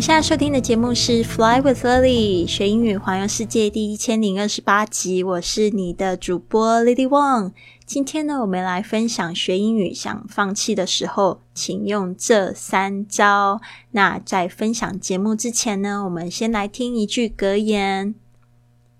现在收听的节目是《Fly with Lily》学英语环游世界第一千零二十八集，我是你的主播 Lily Wang。今天呢，我们来分享学英语想放弃的时候，请用这三招。那在分享节目之前呢，我们先来听一句格言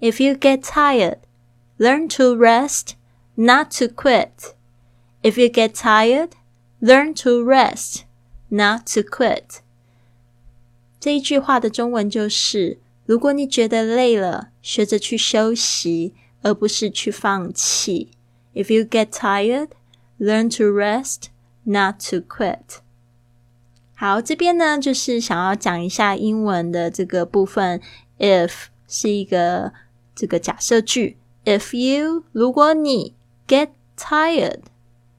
：If you get tired, learn to rest, not to quit. If you get tired, learn to rest, not to quit. 这一句话的中文就是：如果你觉得累了，学着去休息，而不是去放弃。If you get tired, learn to rest, not to quit. 好，这边呢就是想要讲一下英文的这个部分。If 是一个这个假设句。If you 如果你 get tired，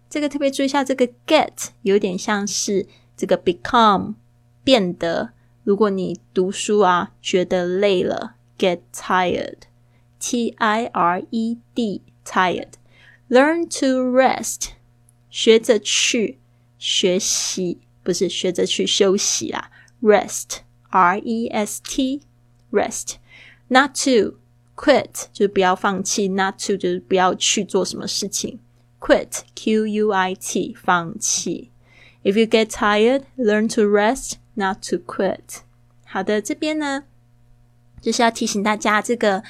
这个特别注意一下，这个 get 有点像是这个 become 变得。如果你读书啊觉得累了，get tired，t i r e d tired，learn to rest，学着去学习，不是学着去休息啦，rest，r e s t，rest，not to quit 就是不要放弃，not to 就是不要去做什么事情，quit，q u i t，放弃。If you get tired, learn to rest. Not to quit。好的，这边呢就是要提醒大家，这个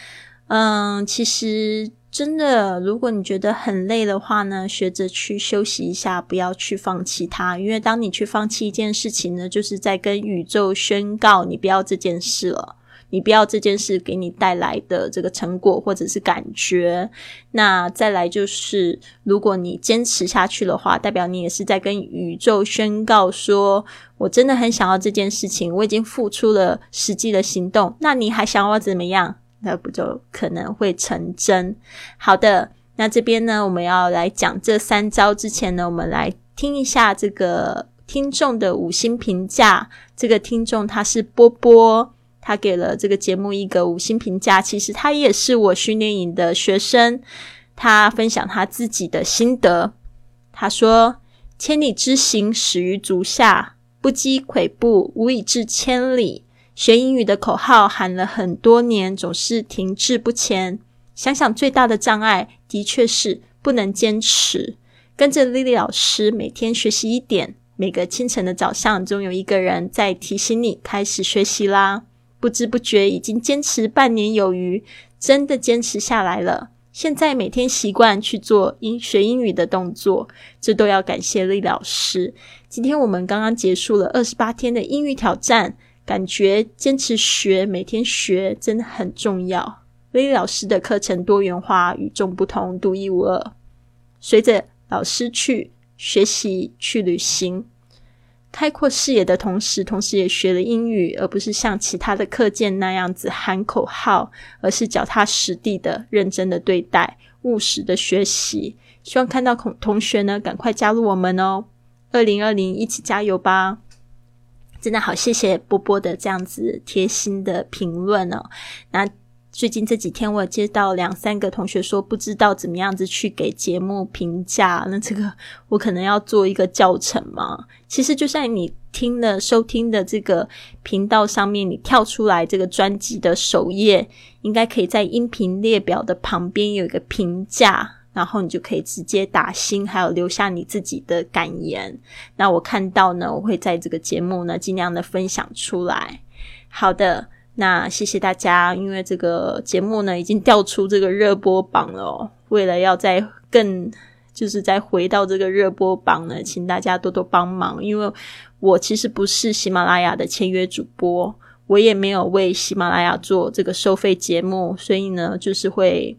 嗯，其实真的，如果你觉得很累的话呢，学着去休息一下，不要去放弃它。因为当你去放弃一件事情呢，就是在跟宇宙宣告你不要这件事了。你不要这件事给你带来的这个成果或者是感觉，那再来就是，如果你坚持下去的话，代表你也是在跟宇宙宣告说，我真的很想要这件事情，我已经付出了实际的行动，那你还想要怎么样？那不就可能会成真？好的，那这边呢，我们要来讲这三招之前呢，我们来听一下这个听众的五星评价。这个听众他是波波。他给了这个节目一个五星评价。其实他也是我训练营的学生。他分享他自己的心得。他说：“千里之行，始于足下；不积跬步，无以至千里。”学英语的口号喊了很多年，总是停滞不前。想想最大的障碍，的确是不能坚持。跟着丽丽老师每天学习一点，每个清晨的早上，总有一个人在提醒你开始学习啦。不知不觉已经坚持半年有余，真的坚持下来了。现在每天习惯去做英学英语的动作，这都要感谢丽老师。今天我们刚刚结束了二十八天的英语挑战，感觉坚持学，每天学真的很重要。丽老师的课程多元化、与众不同、独一无二。随着老师去学习、去旅行。开阔视野的同时，同时也学了英语，而不是像其他的课件那样子喊口号，而是脚踏实地的、认真的对待、务实的学习。希望看到同同学呢，赶快加入我们哦！二零二零，一起加油吧！真的好，谢谢波波的这样子贴心的评论哦。那。最近这几天，我接到两三个同学说不知道怎么样子去给节目评价，那这个我可能要做一个教程吗？其实就像你听的收听的这个频道上面，你跳出来这个专辑的首页，应该可以在音频列表的旁边有一个评价，然后你就可以直接打星，还有留下你自己的感言。那我看到呢，我会在这个节目呢尽量的分享出来。好的。那谢谢大家，因为这个节目呢已经调出这个热播榜了。为了要再更，就是再回到这个热播榜呢，请大家多多帮忙。因为我其实不是喜马拉雅的签约主播，我也没有为喜马拉雅做这个收费节目，所以呢，就是会，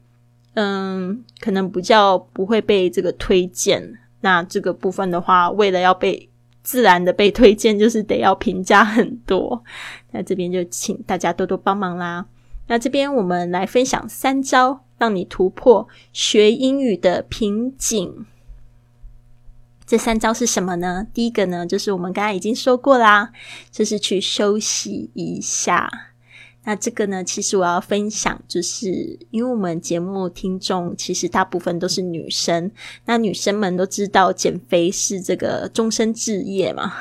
嗯，可能比较不会被这个推荐。那这个部分的话，为了要被。自然的被推荐就是得要评价很多，那这边就请大家多多帮忙啦。那这边我们来分享三招，让你突破学英语的瓶颈。这三招是什么呢？第一个呢，就是我们刚才已经说过啦，就是去休息一下。那这个呢，其实我要分享，就是因为我们节目听众其实大部分都是女生，那女生们都知道减肥是这个终身置业嘛，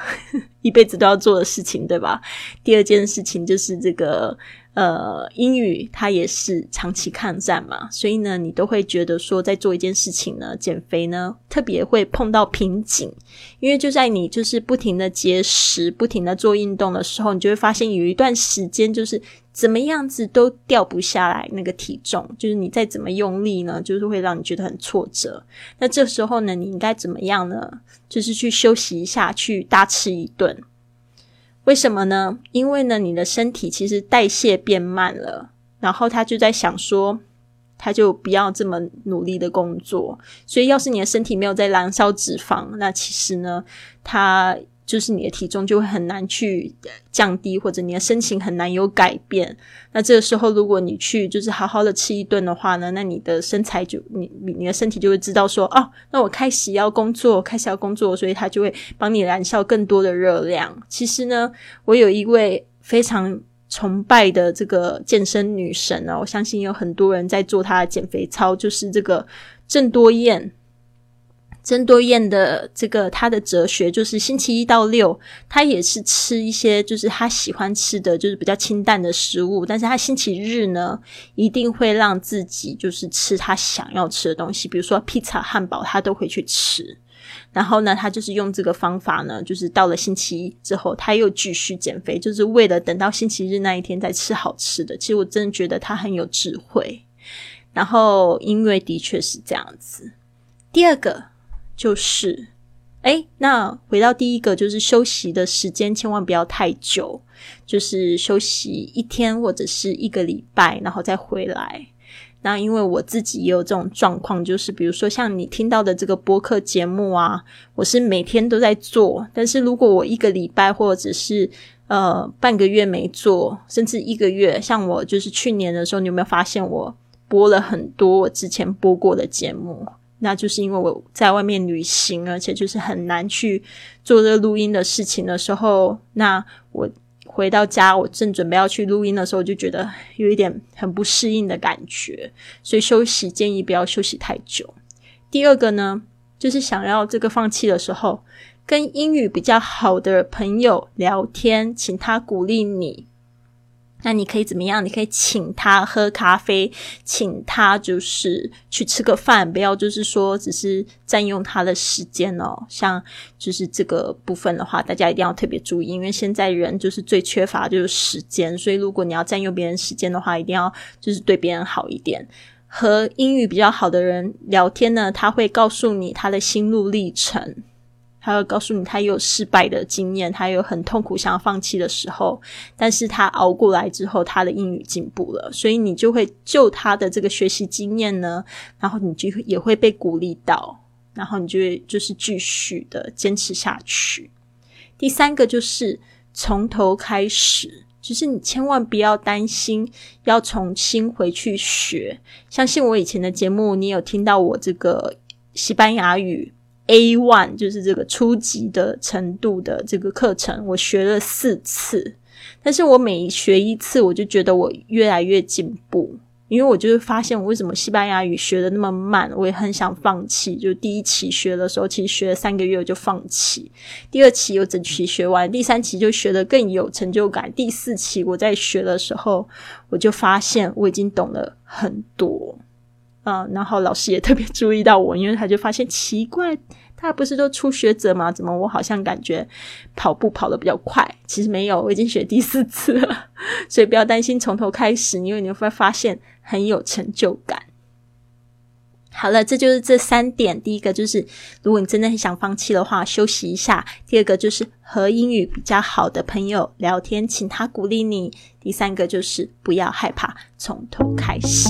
一辈子都要做的事情，对吧？第二件事情就是这个。呃，英语它也是长期抗战嘛，所以呢，你都会觉得说，在做一件事情呢，减肥呢，特别会碰到瓶颈，因为就在你就是不停的节食、不停的做运动的时候，你就会发现有一段时间就是怎么样子都掉不下来那个体重，就是你再怎么用力呢，就是会让你觉得很挫折。那这时候呢，你应该怎么样呢？就是去休息一下，去大吃一顿。为什么呢？因为呢，你的身体其实代谢变慢了，然后他就在想说，他就不要这么努力的工作。所以，要是你的身体没有在燃烧脂肪，那其实呢，他。就是你的体重就会很难去降低，或者你的身形很难有改变。那这个时候，如果你去就是好好的吃一顿的话呢，那你的身材就你你的身体就会知道说，哦，那我开始要工作，开始要工作，所以它就会帮你燃烧更多的热量。其实呢，我有一位非常崇拜的这个健身女神啊，我相信有很多人在做她的减肥操，就是这个郑多燕。曾多燕的这个他的哲学就是星期一到六，他也是吃一些就是他喜欢吃的就是比较清淡的食物，但是他星期日呢一定会让自己就是吃他想要吃的东西，比如说披萨、汉堡，他都会去吃。然后呢，他就是用这个方法呢，就是到了星期一之后，他又继续减肥，就是为了等到星期日那一天再吃好吃的。其实我真的觉得他很有智慧。然后因为的确是这样子。第二个。就是，哎，那回到第一个，就是休息的时间千万不要太久，就是休息一天或者是一个礼拜，然后再回来。那因为我自己也有这种状况，就是比如说像你听到的这个播客节目啊，我是每天都在做，但是如果我一个礼拜或者是呃半个月没做，甚至一个月，像我就是去年的时候，你有没有发现我播了很多我之前播过的节目？那就是因为我在外面旅行，而且就是很难去做这个录音的事情的时候，那我回到家，我正准备要去录音的时候，就觉得有一点很不适应的感觉，所以休息建议不要休息太久。第二个呢，就是想要这个放弃的时候，跟英语比较好的朋友聊天，请他鼓励你。那你可以怎么样？你可以请他喝咖啡，请他就是去吃个饭，不要就是说只是占用他的时间哦。像就是这个部分的话，大家一定要特别注意，因为现在人就是最缺乏就是时间，所以如果你要占用别人时间的话，一定要就是对别人好一点。和英语比较好的人聊天呢，他会告诉你他的心路历程。他会告诉你，他有失败的经验，他有很痛苦想要放弃的时候，但是他熬过来之后，他的英语进步了，所以你就会就他的这个学习经验呢，然后你就也会被鼓励到，然后你就会就是继续的坚持下去。第三个就是从头开始，就是你千万不要担心要重新回去学。相信我以前的节目，你有听到我这个西班牙语。A one 就是这个初级的程度的这个课程，我学了四次，但是我每学一次，我就觉得我越来越进步，因为我就是发现我为什么西班牙语学的那么慢，我也很想放弃。就第一期学的时候，其实学了三个月我就放弃，第二期又整期学完，第三期就学的更有成就感，第四期我在学的时候，我就发现我已经懂了很多。嗯，然后老师也特别注意到我，因为他就发现奇怪，他不是都初学者吗？怎么我好像感觉跑步跑得比较快？其实没有，我已经学第四次了，所以不要担心从头开始，因为你会发现很有成就感。好了，这就是这三点。第一个就是，如果你真的很想放弃的话，休息一下；第二个就是和英语比较好的朋友聊天，请他鼓励你；第三个就是不要害怕从头开始。